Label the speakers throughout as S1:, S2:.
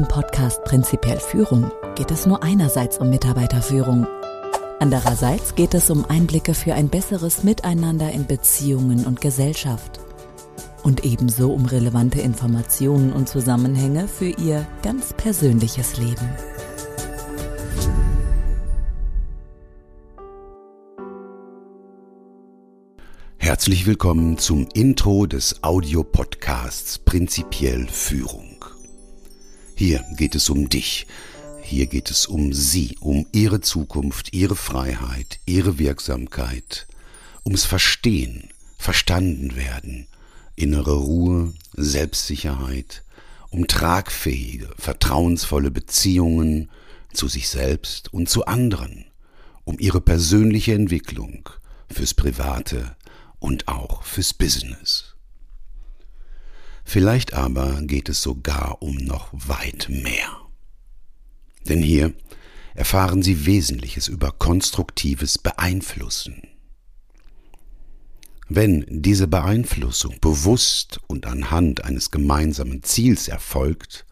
S1: im Podcast Prinzipiell Führung geht es nur einerseits um Mitarbeiterführung. Andererseits geht es um Einblicke für ein besseres Miteinander in Beziehungen und Gesellschaft. Und ebenso um relevante Informationen und Zusammenhänge für Ihr ganz persönliches Leben.
S2: Herzlich willkommen zum Intro des Audiopodcasts Prinzipiell Führung. Hier geht es um dich. Hier geht es um Sie, um Ihre Zukunft, Ihre Freiheit, Ihre Wirksamkeit, ums Verstehen, verstanden werden, innere Ruhe, Selbstsicherheit, um tragfähige, vertrauensvolle Beziehungen zu sich selbst und zu anderen, um Ihre persönliche Entwicklung fürs Private, und auch fürs Business. Vielleicht aber geht es sogar um noch weit mehr. Denn hier erfahren Sie Wesentliches über konstruktives Beeinflussen. Wenn diese Beeinflussung bewusst und anhand eines gemeinsamen Ziels erfolgt,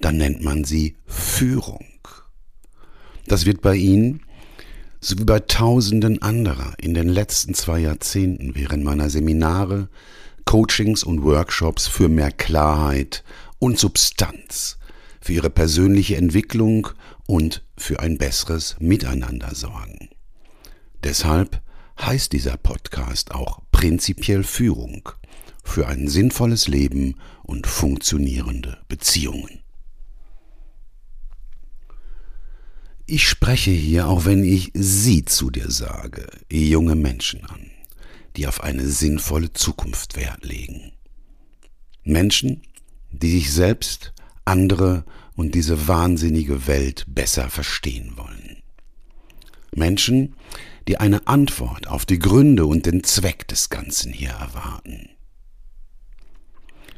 S2: dann nennt man sie Führung. Das wird bei Ihnen so wie bei tausenden anderer in den letzten zwei Jahrzehnten während meiner Seminare, Coachings und Workshops für mehr Klarheit und Substanz, für ihre persönliche Entwicklung und für ein besseres Miteinander sorgen. Deshalb heißt dieser Podcast auch prinzipiell Führung für ein sinnvolles Leben und funktionierende Beziehungen. Ich spreche hier, auch wenn ich Sie zu dir sage, junge Menschen an, die auf eine sinnvolle Zukunft Wert legen. Menschen, die sich selbst, andere und diese wahnsinnige Welt besser verstehen wollen. Menschen, die eine Antwort auf die Gründe und den Zweck des Ganzen hier erwarten.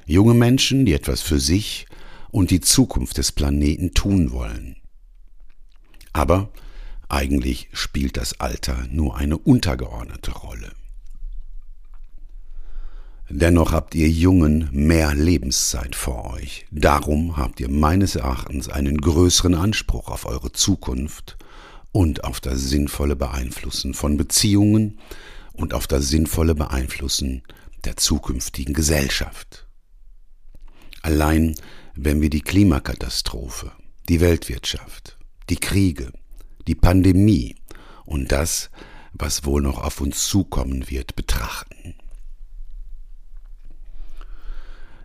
S2: Junge Menschen, die etwas für sich und die Zukunft des Planeten tun wollen aber eigentlich spielt das Alter nur eine untergeordnete Rolle. Dennoch habt ihr Jungen mehr Lebenszeit vor euch. Darum habt ihr meines Erachtens einen größeren Anspruch auf eure Zukunft und auf das sinnvolle Beeinflussen von Beziehungen und auf das sinnvolle Beeinflussen der zukünftigen Gesellschaft. Allein wenn wir die Klimakatastrophe, die Weltwirtschaft, die Kriege, die Pandemie und das, was wohl noch auf uns zukommen wird, betrachten.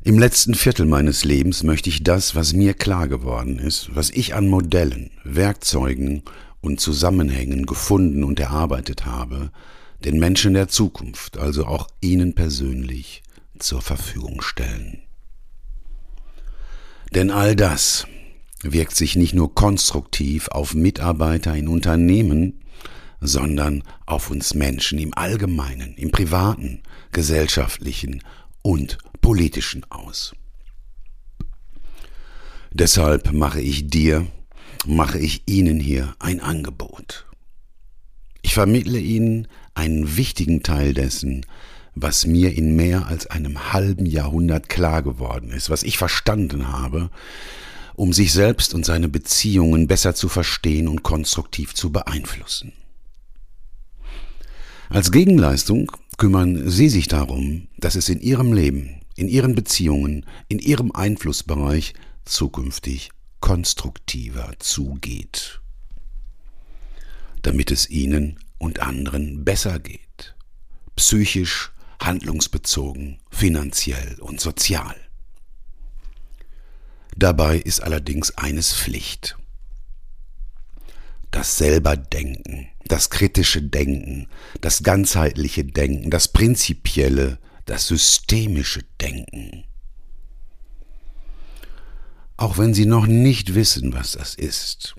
S2: Im letzten Viertel meines Lebens möchte ich das, was mir klar geworden ist, was ich an Modellen, Werkzeugen und Zusammenhängen gefunden und erarbeitet habe, den Menschen der Zukunft, also auch Ihnen persönlich, zur Verfügung stellen. Denn all das, wirkt sich nicht nur konstruktiv auf Mitarbeiter in Unternehmen, sondern auf uns Menschen im Allgemeinen, im privaten, gesellschaftlichen und politischen aus. Deshalb mache ich dir, mache ich Ihnen hier ein Angebot. Ich vermittle Ihnen einen wichtigen Teil dessen, was mir in mehr als einem halben Jahrhundert klar geworden ist, was ich verstanden habe, um sich selbst und seine Beziehungen besser zu verstehen und konstruktiv zu beeinflussen. Als Gegenleistung kümmern Sie sich darum, dass es in Ihrem Leben, in Ihren Beziehungen, in Ihrem Einflussbereich zukünftig konstruktiver zugeht, damit es Ihnen und anderen besser geht, psychisch, handlungsbezogen, finanziell und sozial. Dabei ist allerdings eines Pflicht. Das Selberdenken, das kritische Denken, das ganzheitliche Denken, das prinzipielle, das systemische Denken. Auch wenn Sie noch nicht wissen, was das ist,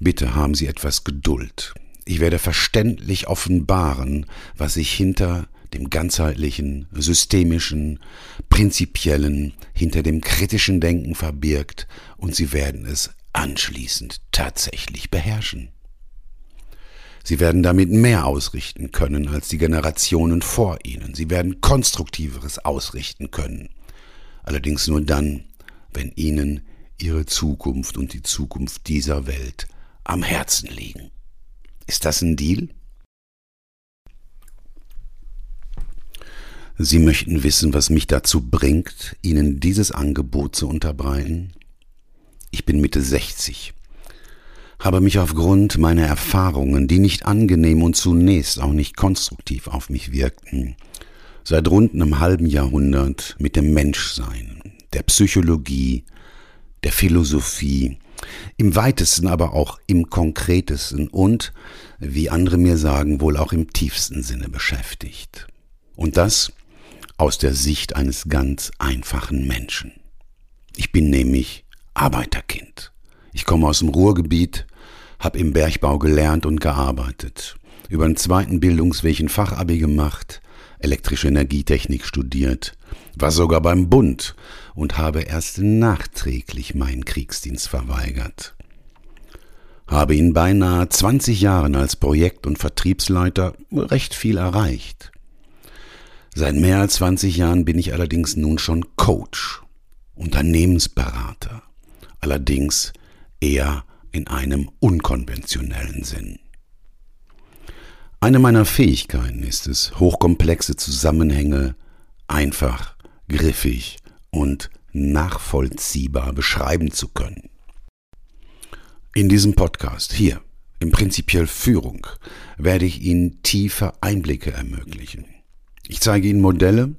S2: bitte haben Sie etwas Geduld. Ich werde verständlich offenbaren, was sich hinter dem ganzheitlichen, systemischen, prinzipiellen, hinter dem kritischen Denken verbirgt, und sie werden es anschließend tatsächlich beherrschen. Sie werden damit mehr ausrichten können als die Generationen vor ihnen. Sie werden konstruktiveres ausrichten können. Allerdings nur dann, wenn ihnen ihre Zukunft und die Zukunft dieser Welt am Herzen liegen. Ist das ein Deal? Sie möchten wissen, was mich dazu bringt, Ihnen dieses Angebot zu unterbreiten? Ich bin Mitte 60, habe mich aufgrund meiner Erfahrungen, die nicht angenehm und zunächst auch nicht konstruktiv auf mich wirkten, seit rund einem halben Jahrhundert mit dem Menschsein, der Psychologie, der Philosophie, im weitesten, aber auch im konkretesten und, wie andere mir sagen, wohl auch im tiefsten Sinne beschäftigt. Und das aus der Sicht eines ganz einfachen Menschen. Ich bin nämlich Arbeiterkind. Ich komme aus dem Ruhrgebiet, habe im Bergbau gelernt und gearbeitet, über einen zweiten Bildungsweg ein Fachabi gemacht, elektrische Energietechnik studiert, war sogar beim Bund und habe erst nachträglich meinen Kriegsdienst verweigert. Habe in beinahe 20 Jahren als Projekt- und Vertriebsleiter recht viel erreicht. Seit mehr als 20 Jahren bin ich allerdings nun schon Coach, Unternehmensberater, allerdings eher in einem unkonventionellen Sinn. Eine meiner Fähigkeiten ist es, hochkomplexe Zusammenhänge einfach, griffig und nachvollziehbar beschreiben zu können. In diesem Podcast hier, im Prinzipiell Führung, werde ich Ihnen tiefe Einblicke ermöglichen. Ich zeige Ihnen Modelle,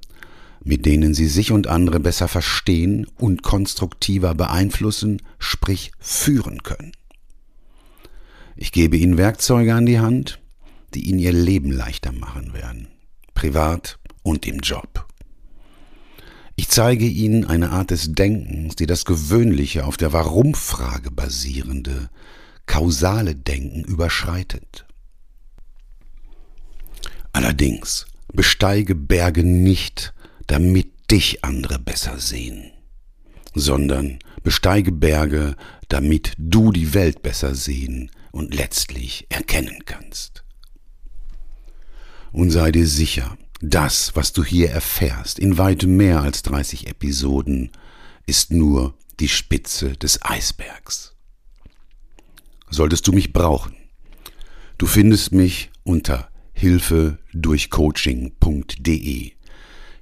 S2: mit denen Sie sich und andere besser verstehen und konstruktiver beeinflussen, sprich führen können. Ich gebe Ihnen Werkzeuge an die Hand, die ihnen ihr Leben leichter machen werden, privat und im Job. Ich zeige ihnen eine Art des Denkens, die das gewöhnliche, auf der Warum-Frage basierende, kausale Denken überschreitet. Allerdings besteige Berge nicht, damit dich andere besser sehen, sondern besteige Berge, damit du die Welt besser sehen und letztlich erkennen kannst und sei dir sicher, das, was du hier erfährst, in weit mehr als 30 Episoden, ist nur die Spitze des Eisbergs. Solltest du mich brauchen, du findest mich unter hilfedurchcoaching.de.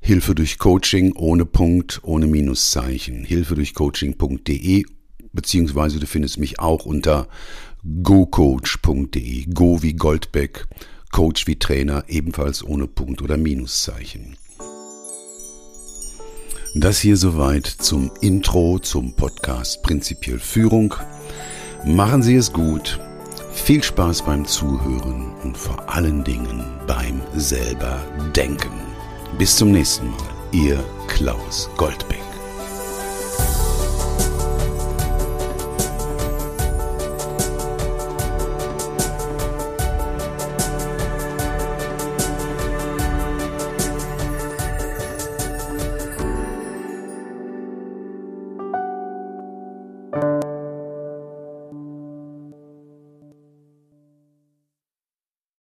S2: Hilfe durch Coaching ohne Punkt, ohne Minuszeichen. Hilfe durch Coaching.de beziehungsweise du findest mich auch unter gocoach.de. Go wie Goldbeck Coach wie Trainer, ebenfalls ohne Punkt oder Minuszeichen. Das hier soweit zum Intro zum Podcast Prinzipiell Führung. Machen Sie es gut, viel Spaß beim Zuhören und vor allen Dingen beim selber Denken. Bis zum nächsten Mal, Ihr Klaus Goldbeck.